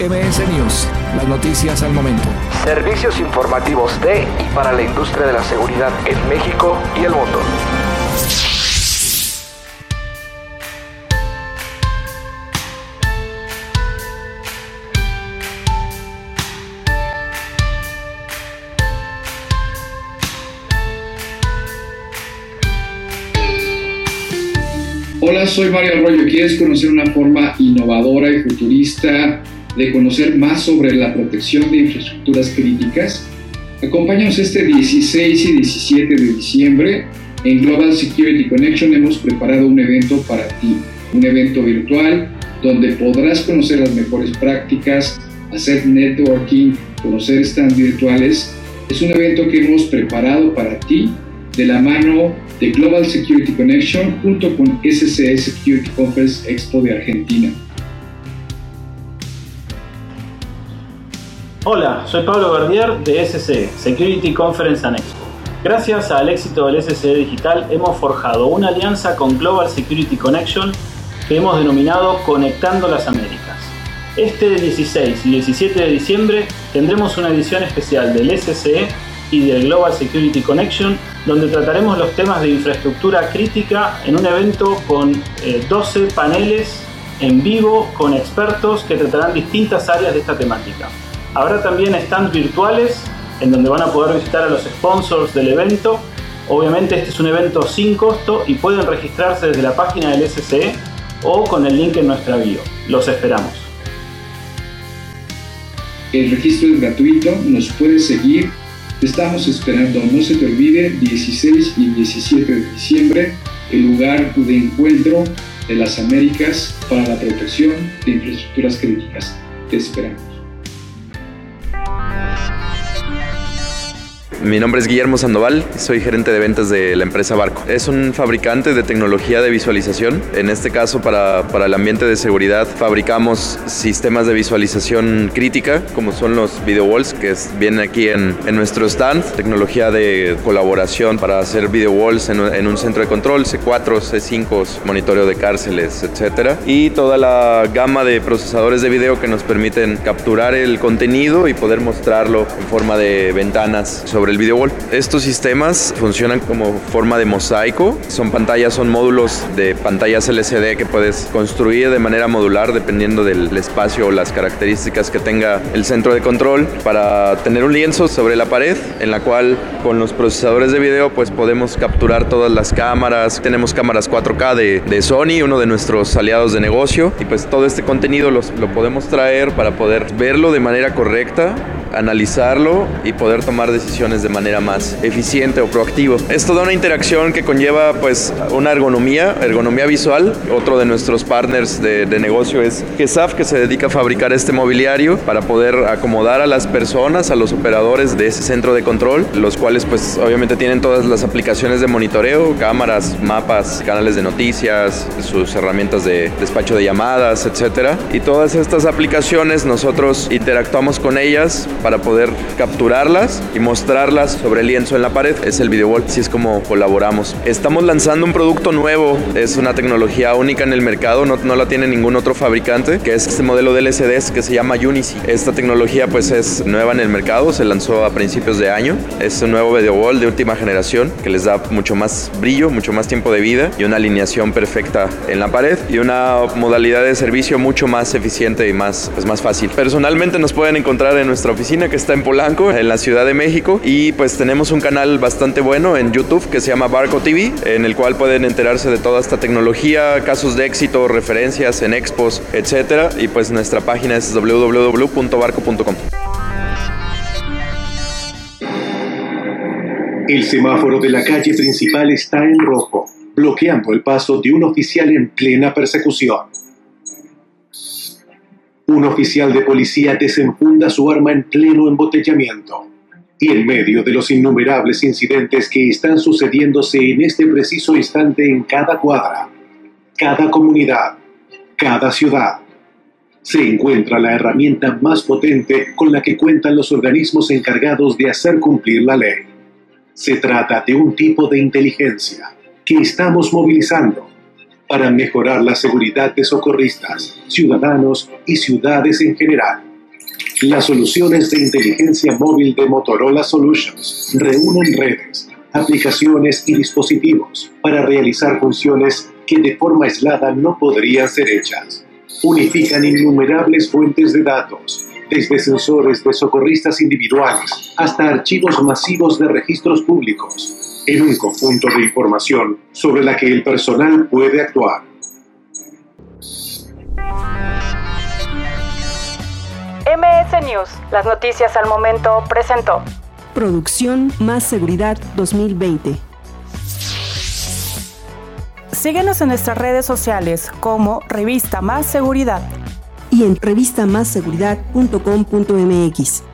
MS News, las noticias al momento. Servicios informativos de y para la industria de la seguridad en México y el mundo. Hola, soy Mario Arroyo. ¿Quieres conocer una forma innovadora y futurista de conocer más sobre la protección de infraestructuras críticas? Acompáñanos este 16 y 17 de diciembre. En Global Security Connection hemos preparado un evento para ti, un evento virtual donde podrás conocer las mejores prácticas, hacer networking, conocer stands virtuales. Es un evento que hemos preparado para ti de la mano de Global Security Connection junto con SCE Security Conference Expo de Argentina. Hola, soy Pablo Verdier de SCE, Security Conference and Expo. Gracias al éxito del SCE Digital hemos forjado una alianza con Global Security Connection que hemos denominado Conectando las Américas. Este 16 y 17 de diciembre tendremos una edición especial del SCE y del Global Security Connection donde trataremos los temas de infraestructura crítica en un evento con 12 eh, paneles en vivo con expertos que tratarán distintas áreas de esta temática. Habrá también stands virtuales en donde van a poder visitar a los sponsors del evento. Obviamente este es un evento sin costo y pueden registrarse desde la página del SCE o con el link en nuestra bio. Los esperamos. El registro es gratuito, nos puedes seguir. Te estamos esperando, no se te olvide, 16 y 17 de diciembre, el lugar de encuentro de las Américas para la protección de infraestructuras críticas. Te esperamos. Mi nombre es Guillermo Sandoval, soy gerente de ventas de la empresa Barco. Es un fabricante de tecnología de visualización. En este caso, para, para el ambiente de seguridad, fabricamos sistemas de visualización crítica, como son los video walls, que vienen aquí en, en, nuestro stand. Tecnología de colaboración para hacer video walls en, en un centro de control, C4, C5, monitoreo de cárceles, etc. Y toda la gama de procesadores de video que nos permiten capturar el contenido y poder mostrarlo en forma de ventanas sobre el video. Estos sistemas funcionan como forma de mosaico. Son pantallas, son módulos de pantallas LCD que puedes construir de manera modular dependiendo del espacio o las características que tenga el centro de control para tener un lienzo sobre la pared en la cual con los procesadores de video pues podemos capturar todas las cámaras. Tenemos cámaras 4K de, de Sony, uno de nuestros aliados de negocio y pues todo este contenido los, lo podemos traer para poder verlo de manera correcta analizarlo y poder tomar decisiones de manera más eficiente o proactivo. Es toda una interacción que conlleva pues una ergonomía, ergonomía visual. Otro de nuestros partners de, de negocio es GESAF que se dedica a fabricar este mobiliario para poder acomodar a las personas, a los operadores de ese centro de control, los cuales pues obviamente tienen todas las aplicaciones de monitoreo, cámaras, mapas, canales de noticias, sus herramientas de despacho de llamadas, etcétera. Y todas estas aplicaciones nosotros interactuamos con ellas para poder capturarlas y mostrarlas sobre el lienzo en la pared. Es el video wall, así es como colaboramos. Estamos lanzando un producto nuevo, es una tecnología única en el mercado, no, no la tiene ningún otro fabricante, que es este modelo de LCDs que se llama Unicy. Esta tecnología pues es nueva en el mercado, se lanzó a principios de año. Es un nuevo video wall de última generación que les da mucho más brillo, mucho más tiempo de vida y una alineación perfecta en la pared y una modalidad de servicio mucho más eficiente y más, pues, más fácil. Personalmente nos pueden encontrar en nuestra oficina que está en Polanco, en la Ciudad de México. Y pues tenemos un canal bastante bueno en YouTube que se llama Barco TV, en el cual pueden enterarse de toda esta tecnología, casos de éxito, referencias en expos, etcétera. Y pues nuestra página es www.barco.com. El semáforo de la calle principal está en rojo, bloqueando el paso de un oficial en plena persecución. Un oficial de policía desenfunda su arma en pleno embotellamiento. Y en medio de los innumerables incidentes que están sucediéndose en este preciso instante en cada cuadra, cada comunidad, cada ciudad, se encuentra la herramienta más potente con la que cuentan los organismos encargados de hacer cumplir la ley. Se trata de un tipo de inteligencia que estamos movilizando para mejorar la seguridad de socorristas, ciudadanos y ciudades en general. Las soluciones de inteligencia móvil de Motorola Solutions reúnen redes, aplicaciones y dispositivos para realizar funciones que de forma aislada no podrían ser hechas. Unifican innumerables fuentes de datos, desde sensores de socorristas individuales hasta archivos masivos de registros públicos, en un conjunto de información sobre la que el personal puede actuar. MS News, las noticias al momento presentó. Producción Más Seguridad 2020. Síguenos en nuestras redes sociales como Revista Más Seguridad y en revistamasseguridad.com.mx.